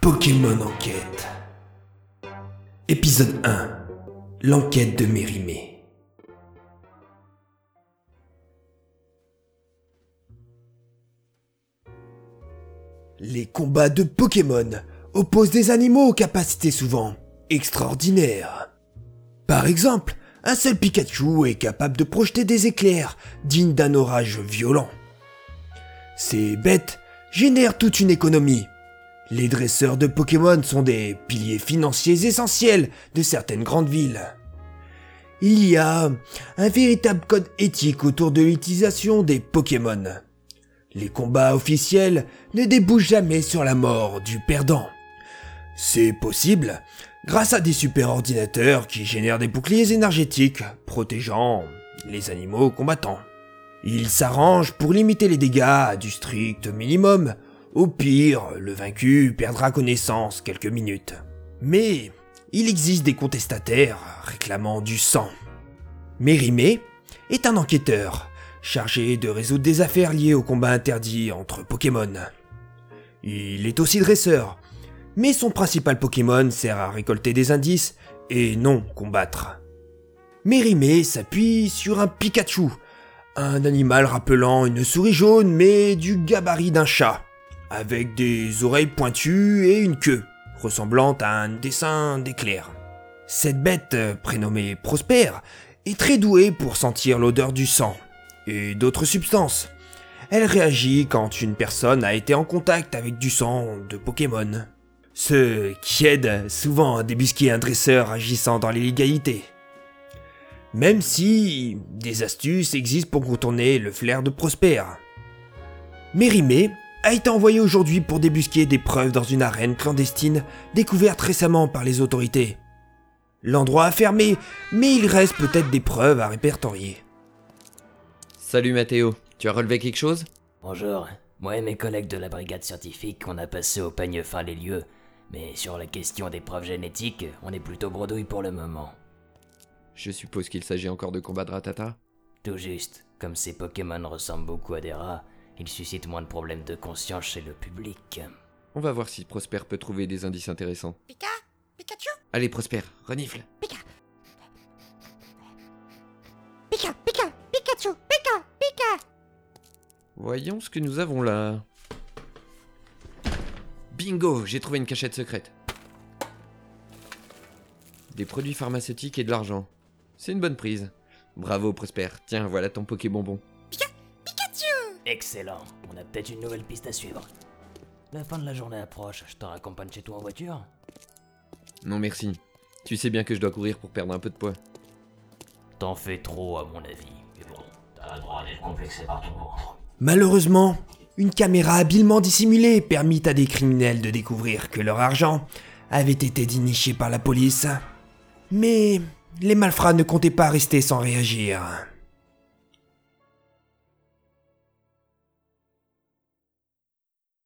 Pokémon Enquête. Épisode 1. L'enquête de Mérimée. Les combats de Pokémon opposent des animaux aux capacités souvent extraordinaires. Par exemple, un seul Pikachu est capable de projeter des éclairs dignes d'un orage violent. Ces bêtes génèrent toute une économie. Les dresseurs de Pokémon sont des piliers financiers essentiels de certaines grandes villes. Il y a un véritable code éthique autour de l'utilisation des Pokémon. Les combats officiels ne débouchent jamais sur la mort du perdant. C'est possible grâce à des super ordinateurs qui génèrent des boucliers énergétiques protégeant les animaux combattants. Ils s'arrangent pour limiter les dégâts à du strict minimum. Au pire, le vaincu perdra connaissance quelques minutes. Mais il existe des contestataires réclamant du sang. Mérimée est un enquêteur chargé de résoudre des affaires liées au combat interdit entre Pokémon. Il est aussi dresseur, mais son principal Pokémon sert à récolter des indices et non combattre. Mérimée s'appuie sur un Pikachu, un animal rappelant une souris jaune mais du gabarit d'un chat, avec des oreilles pointues et une queue, ressemblant à un dessin d'éclair. Cette bête, prénommée Prosper, est très douée pour sentir l'odeur du sang et d'autres substances. Elle réagit quand une personne a été en contact avec du sang de Pokémon. Ce qui aide souvent à débusquer un dresseur agissant dans l'illégalité. Même si des astuces existent pour contourner le flair de Prosper. Mérimée a été envoyé aujourd'hui pour débusquer des preuves dans une arène clandestine découverte récemment par les autorités. L'endroit a fermé, mais il reste peut-être des preuves à répertorier. Salut Mathéo, tu as relevé quelque chose? Bonjour, moi et mes collègues de la brigade scientifique, on a passé au peigne fin les lieux, mais sur la question des preuves génétiques, on est plutôt bredouille pour le moment. Je suppose qu'il s'agit encore de combat de ratata Tout juste, comme ces Pokémon ressemblent beaucoup à des rats, ils suscitent moins de problèmes de conscience chez le public. On va voir si Prosper peut trouver des indices intéressants. Pika? Pikachu Allez Prosper, renifle Pika Pika Pika Pikachu Pika Pika Voyons ce que nous avons là. Bingo, j'ai trouvé une cachette secrète. Des produits pharmaceutiques et de l'argent. C'est une bonne prise. Bravo Prosper, tiens, voilà ton Pokébonbon. Excellent, on a peut-être une nouvelle piste à suivre. La fin de la journée approche, je te raccompagne chez toi en voiture Non merci. Tu sais bien que je dois courir pour perdre un peu de poids. T'en fais trop à mon avis, mais bon, t'as le droit d'être complexé par ton ventre. Malheureusement, une caméra habilement dissimulée permit à des criminels de découvrir que leur argent avait été déniché par la police. Mais les malfrats ne comptaient pas rester sans réagir.